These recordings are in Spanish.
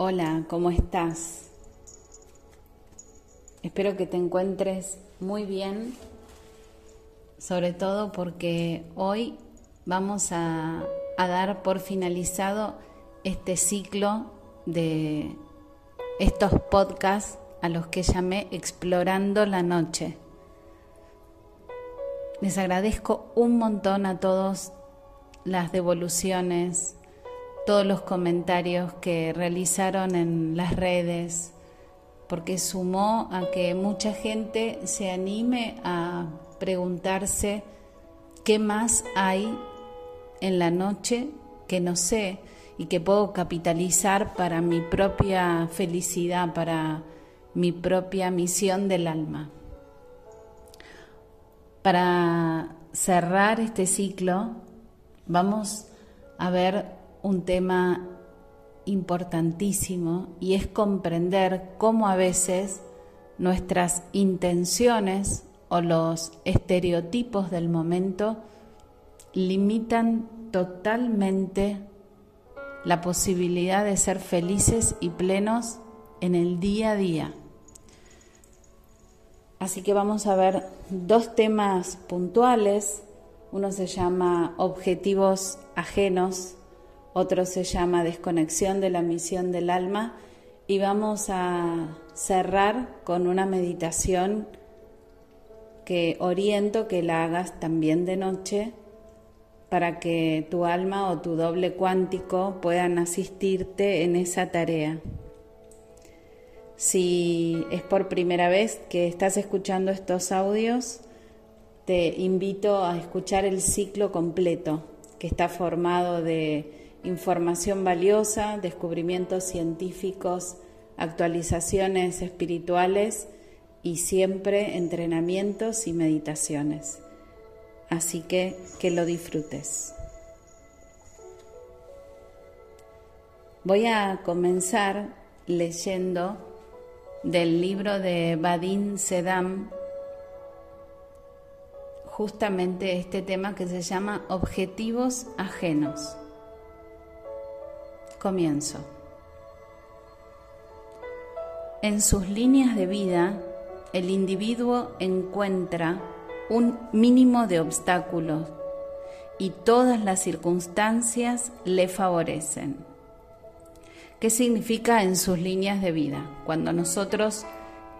Hola, ¿cómo estás? Espero que te encuentres muy bien, sobre todo porque hoy vamos a, dar por finalizado este ciclo de estos podcasts a los que llamé Explorando la Noche. Les agradezco un montón a todos las devoluciones, todos los comentarios que realizaron en las redes, porque sumó a que mucha gente se anime a preguntarse qué más hay en la noche que no sé y que puedo capitalizar para mi propia felicidad, para mi propia misión del alma. Para cerrar este ciclo, vamos a ver un tema importantísimo y es comprender cómo a veces nuestras intenciones o los estereotipos del momento limitan totalmente la posibilidad de ser felices y plenos en el día a día. Así que vamos a ver dos temas puntuales. Uno se llama objetivos ajenos otro se llama Desconexión de la misión del alma y vamos a cerrar con una meditación que oriento que la hagas también de noche para que tu alma o tu doble cuántico puedan asistirte en esa tarea. Si es por primera vez que estás escuchando estos audios, te invito a escuchar el ciclo completo, que está formado de información valiosa, descubrimientos científicos, actualizaciones espirituales y siempre entrenamientos y meditaciones. Así que que lo disfrutes. Voy a comenzar leyendo del libro de Badin Sedam justamente este tema que se llama Objetivos ajenos. Comienzo. En sus líneas de vida, el individuo encuentra un mínimo de obstáculos y todas las circunstancias le favorecen. ¿Qué significa en sus líneas de vida? Cuando nosotros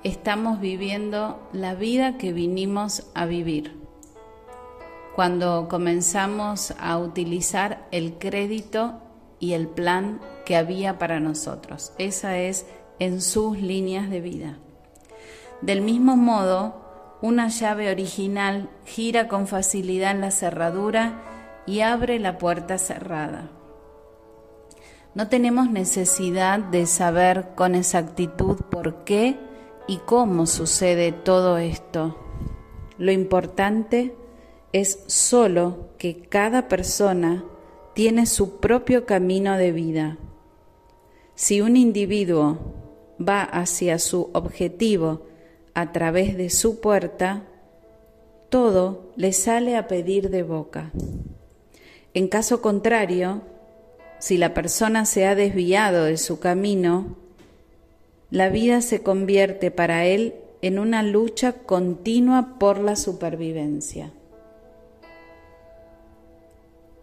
estamos viviendo la vida que vinimos a vivir. Cuando comenzamos a utilizar el crédito y el plan que había para nosotros. Esa es en sus líneas de vida. Del mismo modo, una llave original gira con facilidad en la cerradura y abre la puerta cerrada. No tenemos necesidad de saber con exactitud por qué y cómo sucede todo esto. Lo importante es solo que cada persona tiene su propio camino de vida. Si un individuo va hacia su objetivo a través de su puerta, todo le sale a pedir de boca. En caso contrario, si la persona se ha desviado de su camino, la vida se convierte para él en una lucha continua por la supervivencia.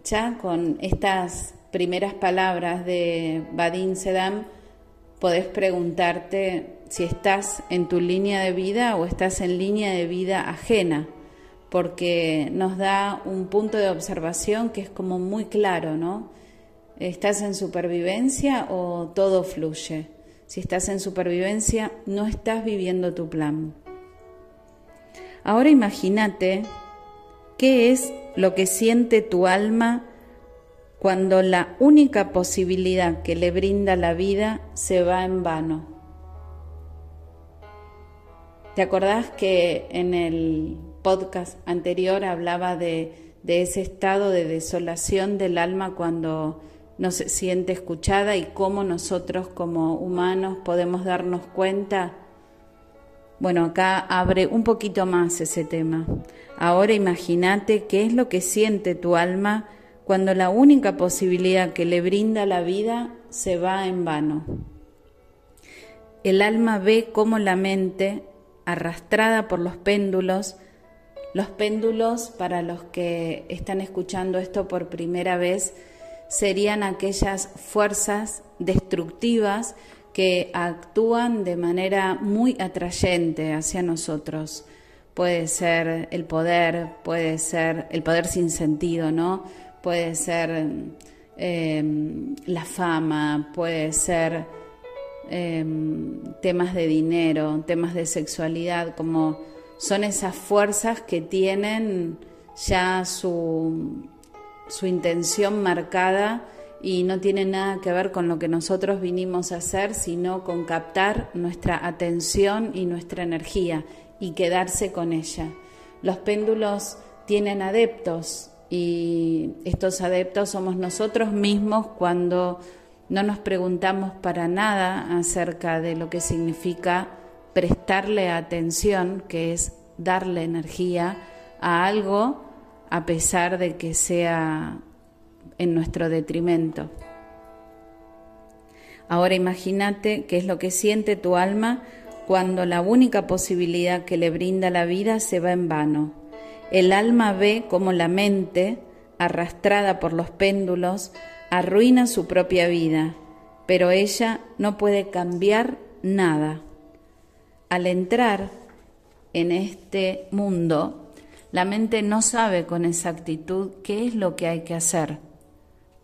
Ya con estas primeras palabras de Badin Sedam, podés preguntarte si estás en tu línea de vida o estás en línea de vida ajena, porque nos da un punto de observación que es como muy claro, ¿no? ¿Estás en supervivencia o todo fluye? Si estás en supervivencia, no estás viviendo tu plan. Ahora imagínate qué es lo que siente tu alma cuando la única posibilidad que le brinda la vida se va en vano. ¿Te acordás que en el podcast anterior hablaba de, de ese estado de desolación del alma cuando no se siente escuchada y cómo nosotros como humanos podemos darnos cuenta bueno, acá abre un poquito más ese tema. Ahora imagínate qué es lo que siente tu alma cuando la única posibilidad que le brinda la vida se va en vano. el alma ve cómo la mente, arrastrada por los péndulos, los péndulos, para los que están escuchando esto por primera vez, serían aquellas fuerzas destructivas que actúan de manera muy atrayente hacia nosotros. Puede ser el poder, puede ser el poder sin sentido, ¿no? Puede ser em, la fama, puede ser em, temas de dinero, temas de sexualidad, como son esas fuerzas que tienen ya su, su intención marcada y no tiene nada que ver con lo que nosotros vinimos a hacer, sino con captar nuestra atención y nuestra energía y quedarse con ella. Los péndulos tienen adeptos y estos adeptos somos nosotros mismos cuando no nos preguntamos para nada acerca de lo que significa prestarle atención, que es darle energía a algo a pesar de que sea en nuestro detrimento. Ahora imagínate qué es lo que siente tu alma cuando la única posibilidad que le brinda la vida se va en vano. El alma ve como la mente, arrastrada por los péndulos, arruina su propia vida, pero ella no puede cambiar nada. Al entrar en este mundo, la mente no sabe con exactitud qué es lo que hay que hacer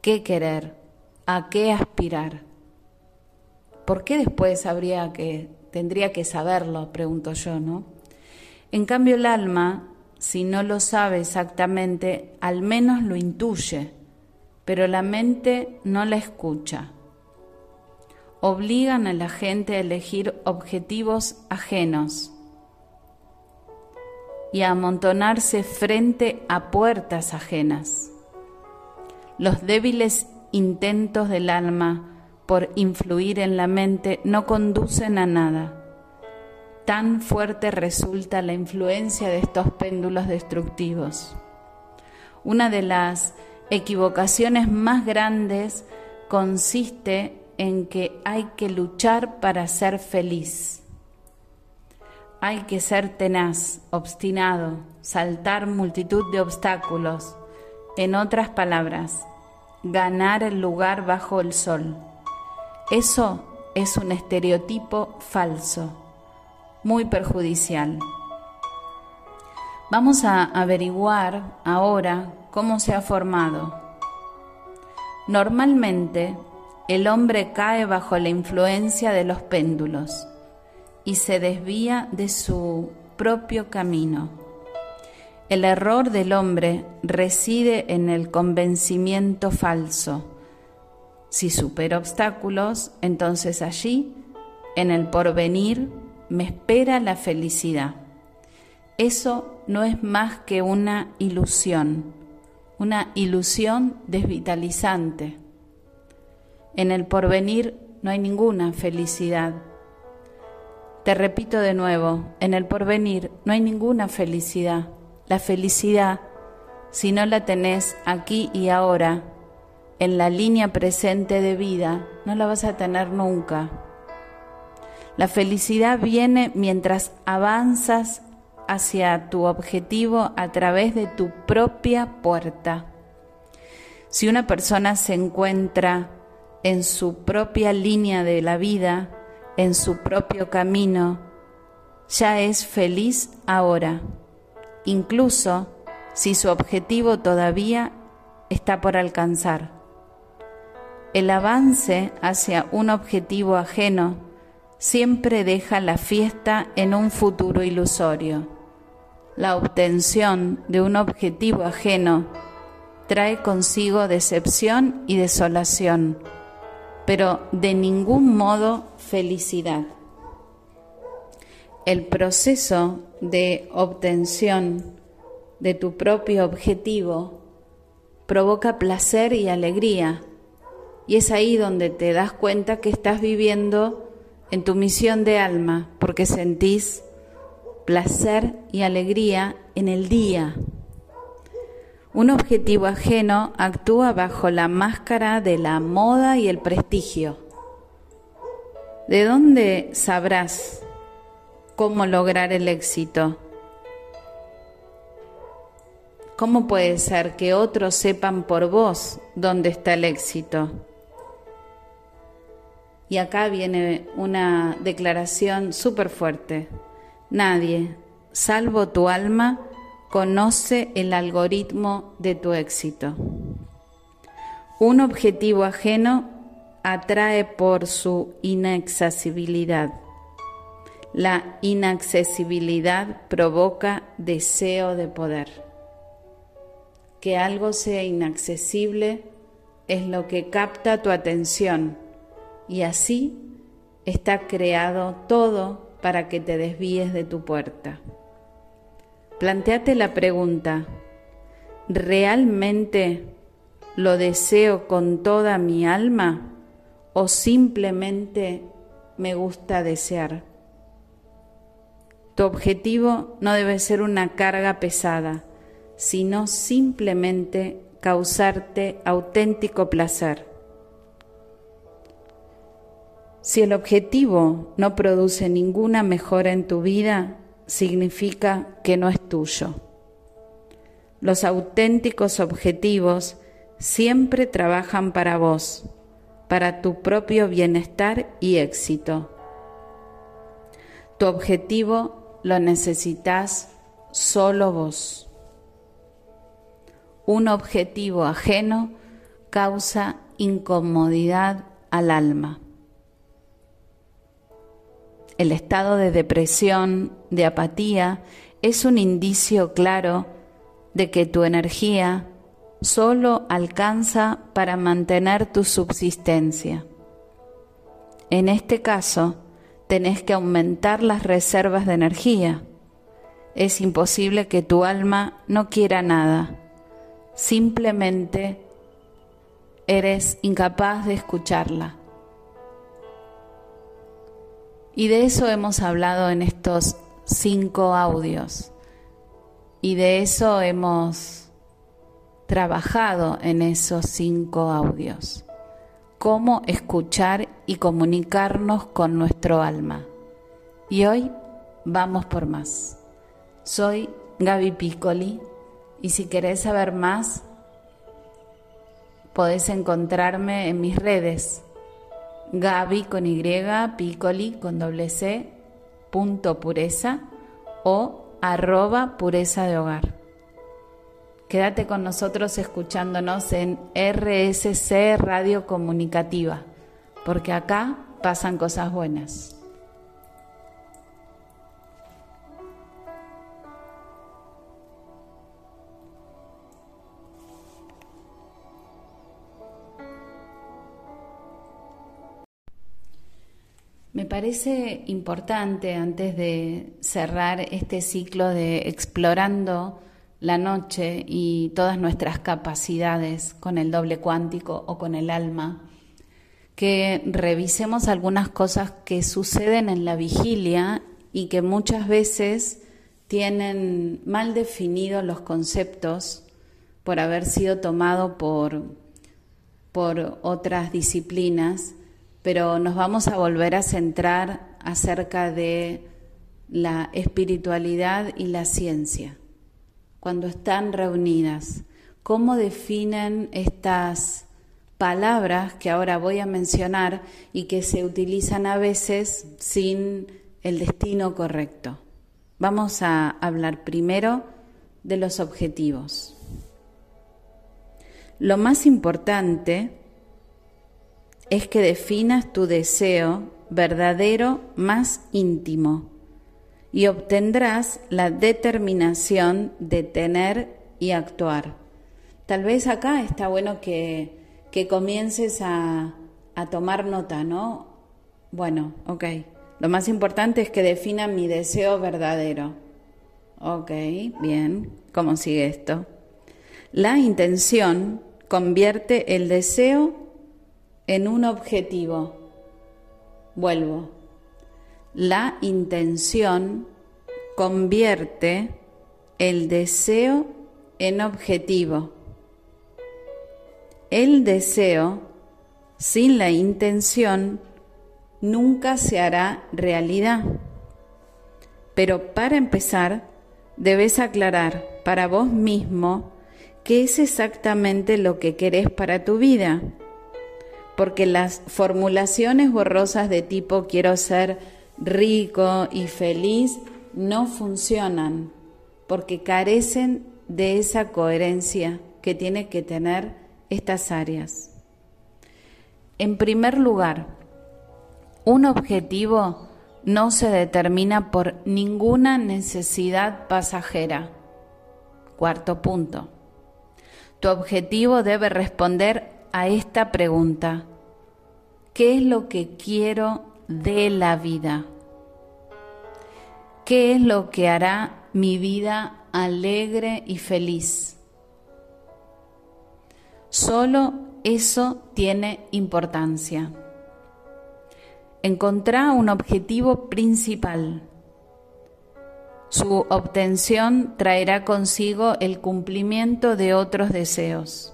qué querer, a qué aspirar. ¿Por qué después habría que, tendría que saberlo? Pregunto yo, ¿no? En cambio el alma, si no lo sabe exactamente, al menos lo intuye, pero la mente no la escucha. Obligan a la gente a elegir objetivos ajenos y a amontonarse frente a puertas ajenas. Los débiles intentos del alma por influir en la mente no conducen a nada. Tan fuerte resulta la influencia de estos péndulos destructivos. Una de las equivocaciones más grandes consiste en que hay que luchar para ser feliz. Hay que ser tenaz, obstinado, saltar multitud de obstáculos. En otras palabras, ganar el lugar bajo el sol. Eso es un estereotipo falso, muy perjudicial. Vamos a averiguar ahora cómo se ha formado. Normalmente, el hombre cae bajo la influencia de los péndulos y se desvía de su propio camino. El error del hombre reside en el convencimiento falso. Si supero obstáculos, entonces allí, en el porvenir, me espera la felicidad. Eso no es más que una ilusión, una ilusión desvitalizante. En el porvenir no hay ninguna felicidad. Te repito de nuevo, en el porvenir no hay ninguna felicidad. La felicidad, si no la tenés aquí y ahora, en la línea presente de vida, no la vas a tener nunca. La felicidad viene mientras avanzas hacia tu objetivo a través de tu propia puerta. Si una persona se encuentra en su propia línea de la vida, en su propio camino, ya es feliz ahora incluso si su objetivo todavía está por alcanzar. El avance hacia un objetivo ajeno siempre deja la fiesta en un futuro ilusorio. La obtención de un objetivo ajeno trae consigo decepción y desolación, pero de ningún modo felicidad. El proceso de obtención de tu propio objetivo provoca placer y alegría. Y es ahí donde te das cuenta que estás viviendo en tu misión de alma, porque sentís placer y alegría en el día. Un objetivo ajeno actúa bajo la máscara de la moda y el prestigio. ¿De dónde sabrás cómo lograr el éxito? ¿Cómo puede ser que otros sepan por vos dónde está el éxito? Y acá viene una declaración súper fuerte. Nadie, salvo tu alma, conoce el algoritmo de tu éxito. Un objetivo ajeno atrae por su inaccesibilidad. La inaccesibilidad provoca deseo de poder. Que algo sea inaccesible es lo que capta tu atención y así está creado todo para que te desvíes de tu puerta. Planteate la pregunta, ¿realmente lo deseo con toda mi alma o simplemente me gusta desear? Tu objetivo no debe ser una carga pesada, sino simplemente causarte auténtico placer. Si el objetivo no produce ninguna mejora en tu vida, significa que no es tuyo. Los auténticos objetivos siempre trabajan para vos, para tu propio bienestar y éxito. Tu objetivo lo necesitas solo vos. Un objetivo ajeno causa incomodidad al alma. El estado de depresión, de apatía, es un indicio claro de que tu energía solo alcanza para mantener tu subsistencia. En este caso, tenés que aumentar las reservas de energía. Es imposible que tu alma no quiera nada. Simplemente eres incapaz de escucharla. Y de eso hemos hablado en estos cinco audios. Y de eso hemos trabajado en esos cinco audios. Cómo escuchar y comunicarnos con nuestro alma. Y hoy vamos por más. Soy Gaby Piccoli y si querés saber más, podés encontrarme en mis redes Gaby con Y, Piccoli con doble C, punto pureza o arroba pureza de hogar. Quédate con nosotros escuchándonos en RSC Radio Comunicativa, porque acá pasan cosas buenas. Me parece importante, antes de cerrar este ciclo de explorando la noche y todas nuestras capacidades con el doble cuántico o con el alma, que revisemos algunas cosas que suceden en la vigilia y que muchas veces tienen mal definidos los conceptos por haber sido tomado por, por otras disciplinas pero nos vamos a volver a centrar acerca de la espiritualidad y la ciencia. Cuando están reunidas, ¿cómo definen estas palabras que ahora voy a mencionar y que se utilizan a veces sin el destino correcto? Vamos a hablar primero de los objetivos. Lo más importante es que definas tu deseo verdadero más íntimo y obtendrás la determinación de tener y actuar. Tal vez acá está bueno que, que comiences a, a tomar nota, ¿no? Bueno, ok. Lo más importante es que defina mi deseo verdadero. Ok, bien. ¿Cómo sigue esto? La intención convierte el deseo en un objetivo. Vuelvo. La intención convierte el deseo en objetivo. El deseo sin la intención nunca se hará realidad. Pero para empezar, debes aclarar para vos mismo qué es exactamente lo que querés para tu vida. Porque las formulaciones borrosas de tipo quiero ser rico y feliz no funcionan porque carecen de esa coherencia que tiene que tener estas áreas. En primer lugar, un objetivo no se determina por ninguna necesidad pasajera. Cuarto punto. Tu objetivo debe responder a esta pregunta. ¿Qué es lo que quiero de la vida? ¿Qué es lo que hará mi vida alegre y feliz? Solo eso tiene importancia. Encontrá un objetivo principal. Su obtención traerá consigo el cumplimiento de otros deseos.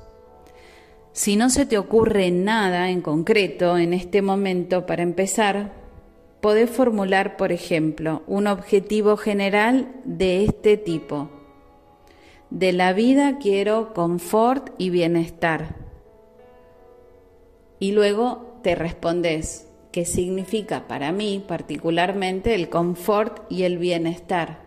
Si no se te ocurre nada en concreto en este momento para empezar, podés formular, por ejemplo, un objetivo general de este tipo. De la vida quiero confort y bienestar. Y luego te respondes qué significa para mí particularmente el confort y el bienestar.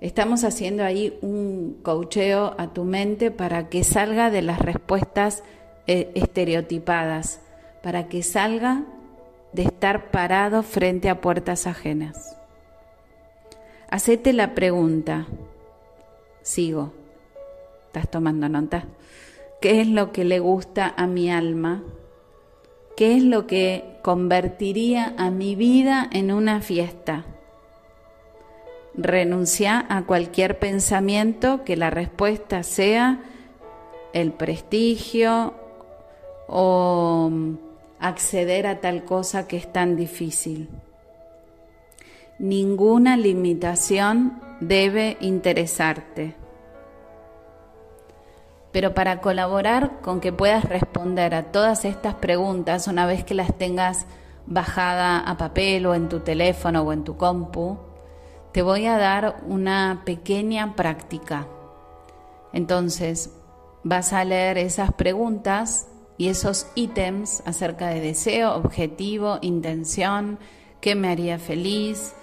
Estamos haciendo ahí un cocheo a tu mente para que salga de las respuestas eh, estereotipadas, para que salga de estar parado frente a puertas ajenas. Hacete la pregunta, sigo. ¿Estás tomando nota? ¿Qué es lo que le gusta a mi alma? ¿Qué es lo que convertiría a mi vida en una fiesta? Renuncia a cualquier pensamiento que la respuesta sea el prestigio o acceder a tal cosa que es tan difícil. Ninguna limitación debe interesarte. Pero para colaborar con que puedas responder a todas estas preguntas una vez que las tengas bajada a papel o en tu teléfono o en tu compu, te voy a dar una pequeña práctica. Entonces, vas a leer esas preguntas y esos ítems acerca de deseo, objetivo, intención, qué me haría feliz,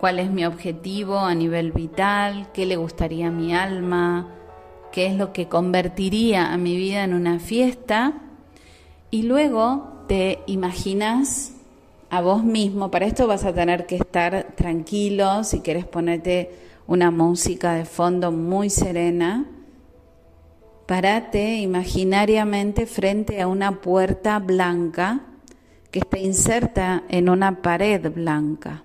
cuál es mi objetivo a nivel vital, qué le gustaría a mi alma, qué es lo que convertiría a mi vida en una fiesta. Y luego te imaginas a vos mismo, para esto vas a tener que estar tranquilo, si quieres ponerte una música de fondo muy serena. Parate imaginariamente frente a una puerta blanca que está inserta en una pared blanca.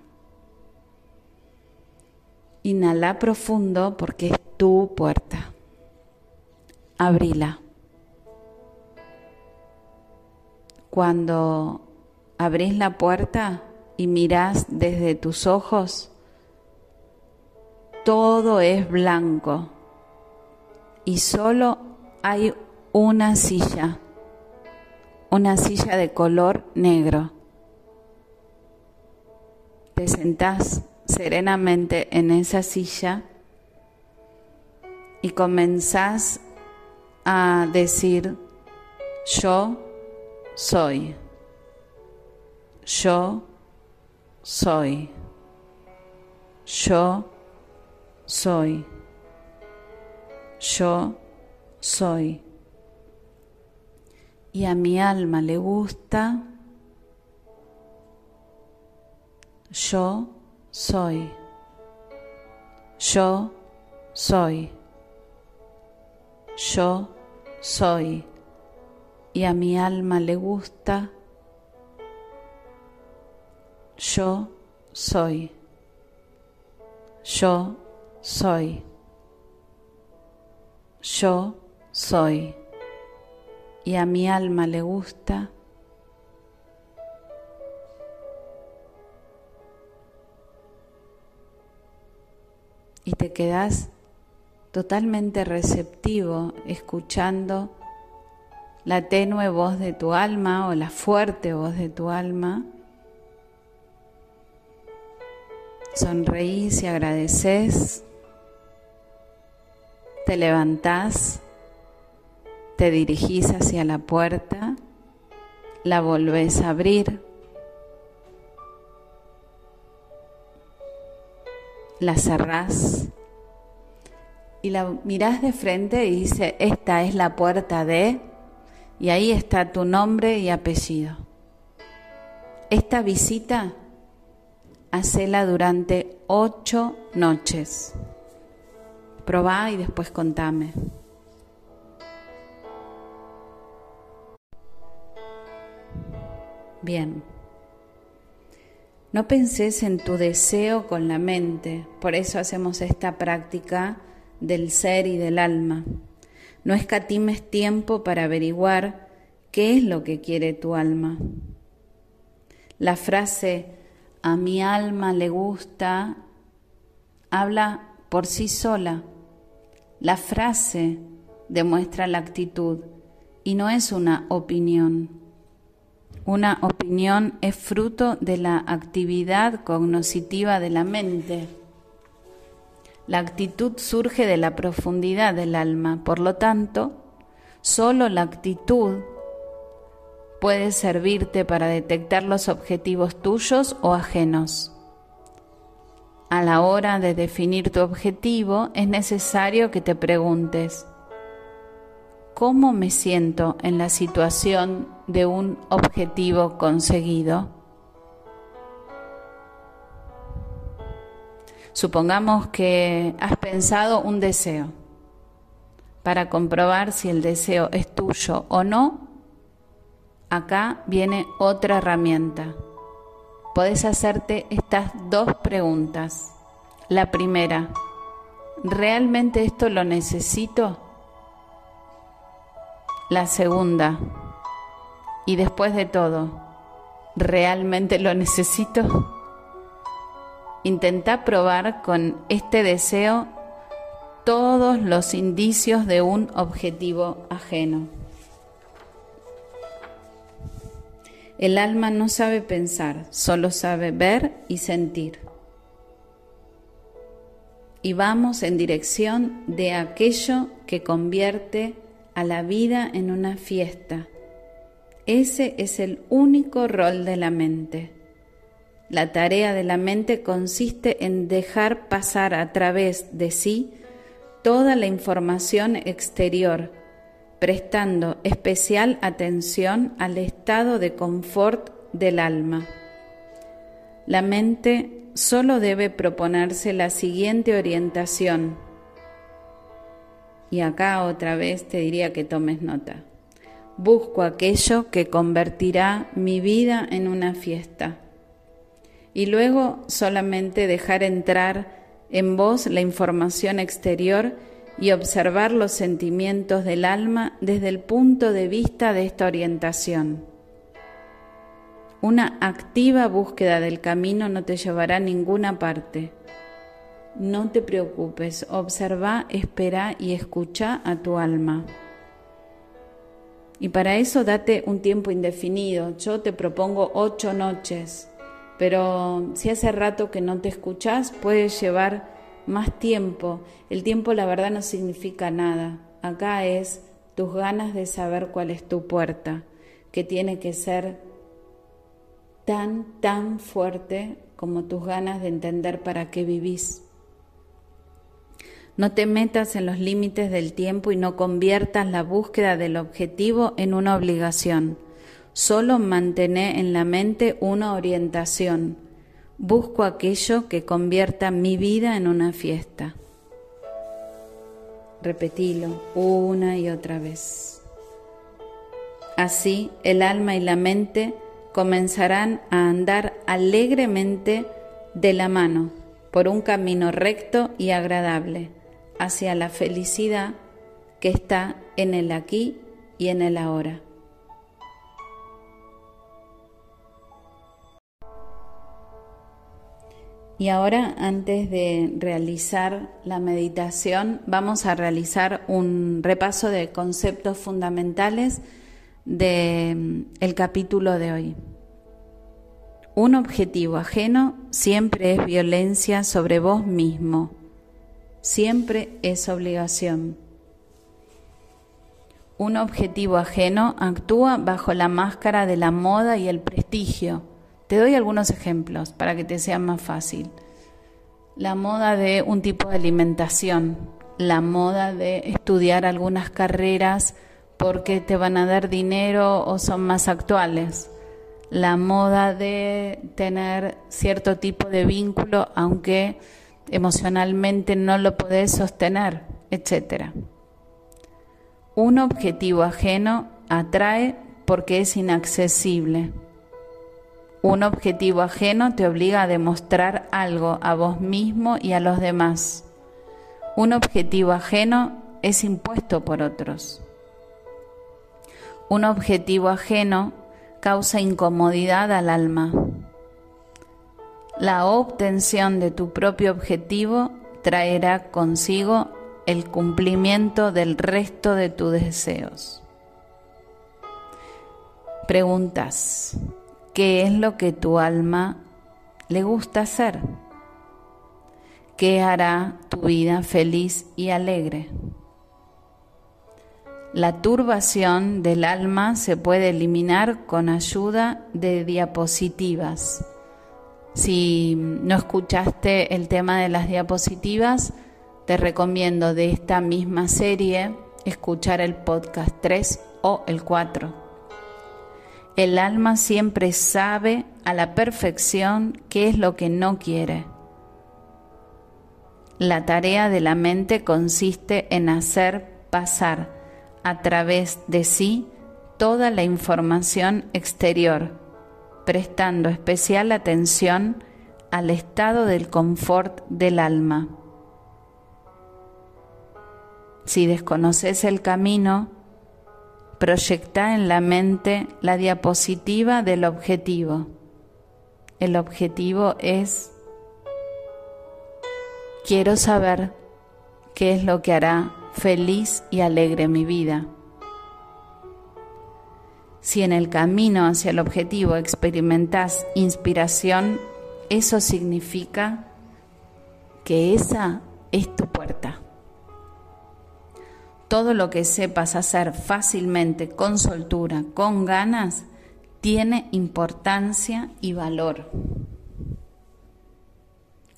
Inhala profundo porque es tu puerta. Abrila. Cuando abrís la puerta y mirás desde tus ojos, todo es blanco y solo hay una silla, una silla de color negro. Te sentás serenamente en esa silla y comenzás a decir, yo soy, yo soy, yo soy, yo soy. Y a mi alma le gusta, yo soy. Yo soy. Yo soy. Y a mi alma le gusta. Yo soy. Yo soy. Yo soy. Y a mi alma le gusta. y te quedas totalmente receptivo, escuchando la tenue voz de tu alma o la fuerte voz de tu alma Sonreís y agradeces. Te levantás, te dirigís hacia la puerta, la volvés a abrir. La cerrás y la mirás de frente y dice, esta es la puerta de, y ahí está tu nombre y apellido. Esta visita hacela durante ocho noches. Probá y después contame. Bien. No penses en tu deseo con la mente, por eso hacemos esta práctica del ser y del alma. No escatimes tiempo para averiguar qué es lo que quiere tu alma. La frase a mi alma le gusta habla por sí sola. La frase demuestra la actitud y no es una opinión. Una opinión es fruto de la actividad cognoscitiva de la mente. La actitud surge de la profundidad del alma, por lo tanto, solo la actitud puede servirte para detectar los objetivos tuyos o ajenos. A la hora de definir tu objetivo es necesario que te preguntes, ¿cómo me siento en la situación de un objetivo conseguido? Supongamos que has pensado un deseo. Para comprobar si el deseo es tuyo o no, acá viene otra herramienta. Podés hacerte estas dos preguntas. La primera, ¿realmente esto lo necesito? La segunda, y después de todo, ¿realmente lo necesito? Intenta probar con este deseo todos los indicios de un objetivo ajeno. El alma no sabe pensar, solo sabe ver y sentir. Y vamos en dirección de aquello que convierte a la vida en una fiesta. Ese es el único rol de la mente. La tarea de la mente consiste en dejar pasar a través de sí toda la información exterior, prestando especial atención al estado de confort del alma. La mente solo debe proponerse la siguiente orientación. Y acá otra vez te diría que tomes nota. Busco aquello que convertirá mi vida en una fiesta y luego solamente dejar entrar en vos la información exterior y observar los sentimientos del alma desde el punto de vista de esta orientación. Una activa búsqueda del camino no te llevará a ninguna parte. No te preocupes, observa, espera y escucha a tu alma. Y para eso date un tiempo indefinido. Yo te propongo ocho noches pero si hace rato que no te escuchas, puede llevar más tiempo. El tiempo la verdad no significa nada. Acá es tus ganas de saber cuál es tu puerta, que tiene que ser tan, tan fuerte como tus ganas de entender para qué vivís. No te metas en los límites del tiempo y no conviertas la búsqueda del objetivo en una obligación. Solo mantener en la mente una orientación. Busco aquello que convierta mi vida en una fiesta. Repetilo una y otra vez. Así el alma y la mente comenzarán a andar alegremente de la mano por un camino recto y agradable hacia la felicidad que está en el aquí y en el ahora. Y ahora, antes de realizar la meditación, vamos a realizar un repaso de conceptos fundamentales del mm, capítulo de hoy. Un objetivo ajeno siempre es violencia sobre vos mismo, siempre es obligación. Un objetivo ajeno actúa bajo la máscara de la moda y el prestigio. Te doy algunos ejemplos para que te sea más fácil. La moda de un tipo de alimentación, la moda de estudiar algunas carreras porque te van a dar dinero o son más actuales la moda de tener cierto tipo de vínculo, aunque emocionalmente no lo podés sostener, etc. Un objetivo ajeno atrae porque es inaccesible. Un objetivo ajeno te obliga a demostrar algo a vos mismo y a los demás. Un objetivo ajeno es impuesto por otros. Un objetivo ajeno causa incomodidad al alma. La obtención de tu propio objetivo traerá consigo el cumplimiento del resto de tus deseos. Preguntas, ¿qué es lo que tu alma le gusta hacer? ¿Qué hará tu vida feliz y alegre? La turbación del alma se puede eliminar con ayuda de diapositivas. Si no escuchaste el tema de las diapositivas, te recomiendo de esta misma serie escuchar el podcast 3 o el 4. El alma siempre sabe a la perfección qué es lo que no quiere. La tarea de la mente consiste en hacer pasar a través de sí toda la información exterior, prestando especial atención al estado del confort del alma. Si desconoces el camino, proyecta en la mente la diapositiva del objetivo. El objetivo es, quiero saber qué es lo que hará feliz y alegre mi vida. Si en el camino hacia el objetivo experimentas inspiración, eso significa que esa es tu puerta. Todo lo que sepas hacer fácilmente, con soltura, con ganas, tiene importancia y valor.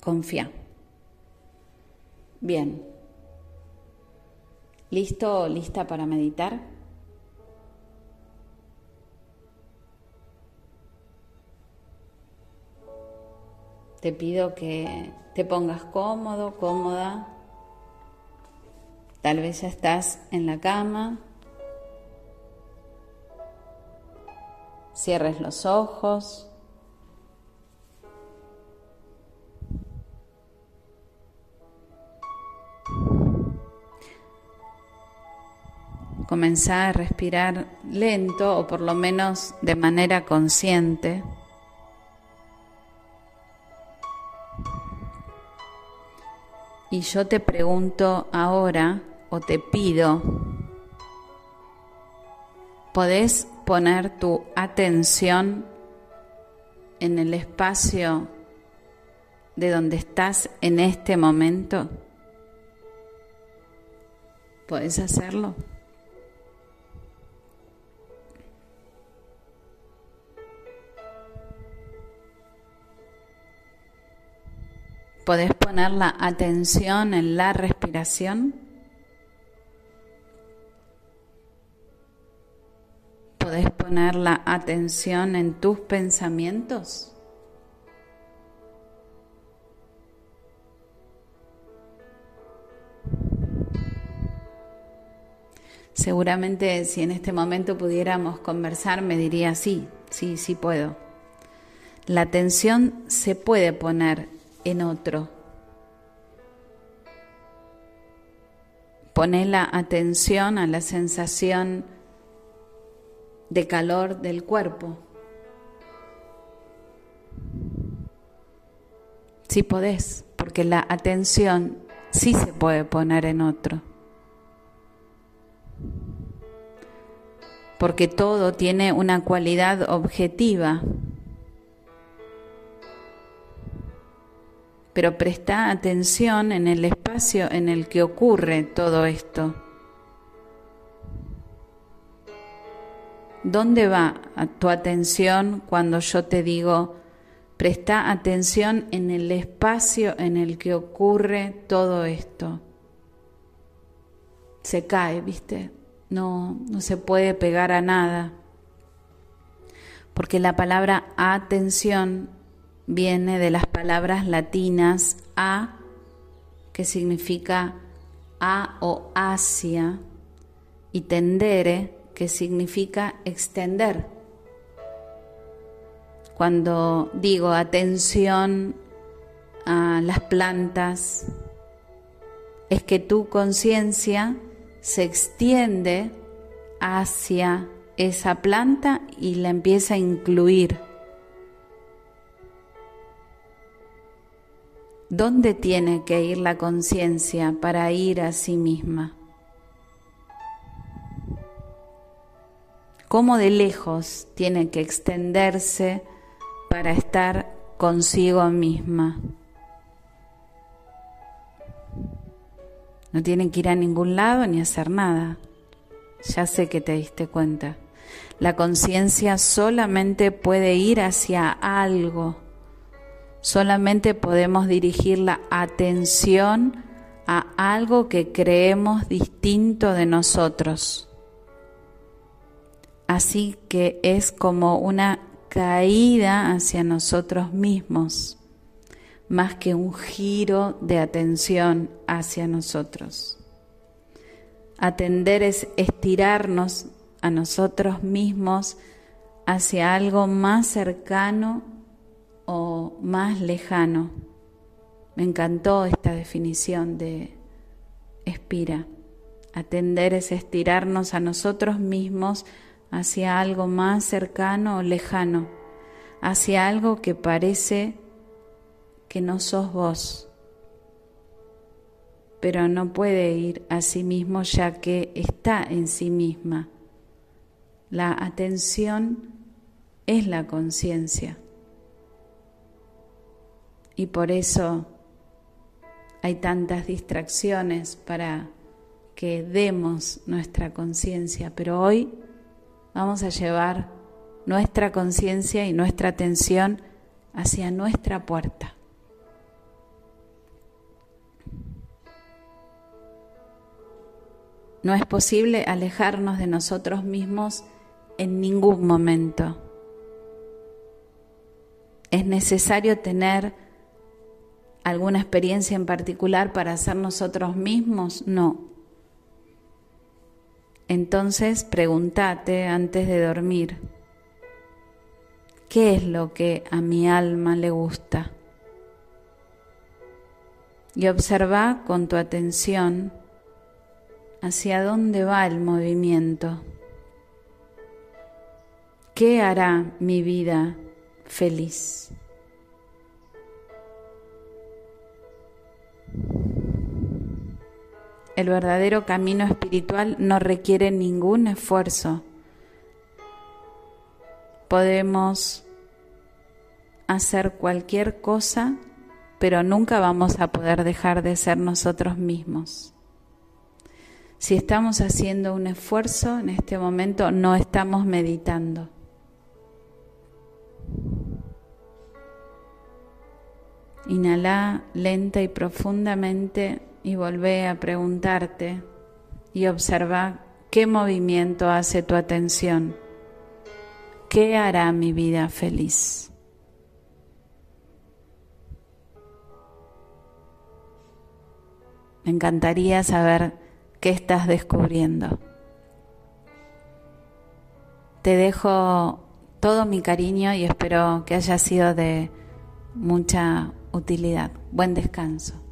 Confía. Bien, ¿Listo o lista para meditar? Te pido que te pongas cómodo, cómoda. Tal vez ya estás en la cama. Cierres los ojos. comenzar a respirar lento o por lo menos de manera consciente. Y yo te pregunto ahora o te pido, ¿podés poner tu atención en el espacio de donde estás en este momento? ¿Podés hacerlo? ¿Podés poner la atención en la respiración? ¿Podés poner la atención en tus pensamientos? Seguramente si en este momento pudiéramos conversar me diría sí, sí, sí puedo. La atención se puede poner en otro. Pone la atención a la sensación de calor del cuerpo. Si podés, porque la atención sí se puede poner en otro. Porque todo tiene una cualidad objetiva pero presta atención en el espacio en el que ocurre todo esto. ¿Dónde va tu atención cuando yo te digo, presta atención en el espacio en el que ocurre todo esto? Se cae, ¿viste? No, no se puede pegar a nada. Porque la palabra atención viene de las palabras latinas a, que significa a o hacia, y tendere, que significa extender. Cuando digo atención a las plantas, es que tu conciencia se extiende hacia esa planta y la empieza a incluir. ¿Dónde tiene que ir la conciencia para ir a sí misma? Cómo de lejos tiene que extenderse para estar consigo misma. No tiene que ir a ningún lado ni hacer nada. Ya sé que te diste cuenta. La conciencia solamente puede ir hacia algo. Solamente podemos dirigir la atención a algo que creemos distinto de nosotros. Así que es como una caída hacia nosotros mismos, más que un giro de atención hacia nosotros. Atender es estirarnos a nosotros mismos hacia algo más cercano o más lejano. Me encantó esta definición de Espira. Atender es estirarnos a nosotros mismos hacia algo más cercano o lejano, hacia algo que parece que no sos vos, pero no puede ir a sí mismo ya que está en sí misma. La atención es la conciencia y por eso hay tantas distracciones para que demos nuestra conciencia, pero hoy vamos a llevar nuestra conciencia y nuestra atención hacia nuestra puerta. No es posible alejarnos de nosotros mismos en ningún momento. ¿Es necesario tener alguna experiencia en particular para ser nosotros mismos? No. Entonces pregúntate antes de dormir, ¿qué es lo que a mi alma le gusta? Y observa con tu atención hacia dónde va el movimiento. ¿Qué hará mi vida feliz? El verdadero camino espiritual no requiere ningún esfuerzo. Podemos hacer cualquier cosa, pero nunca vamos a poder dejar de ser nosotros mismos. Si estamos haciendo un esfuerzo en este momento, no estamos meditando. Inhala lenta y profundamente y volvé a preguntarte y observa qué movimiento hace tu atención, qué hará mi vida feliz. Me encantaría saber qué estás descubriendo. Te dejo todo mi cariño y espero que haya sido de mucha utilidad. Buen descanso.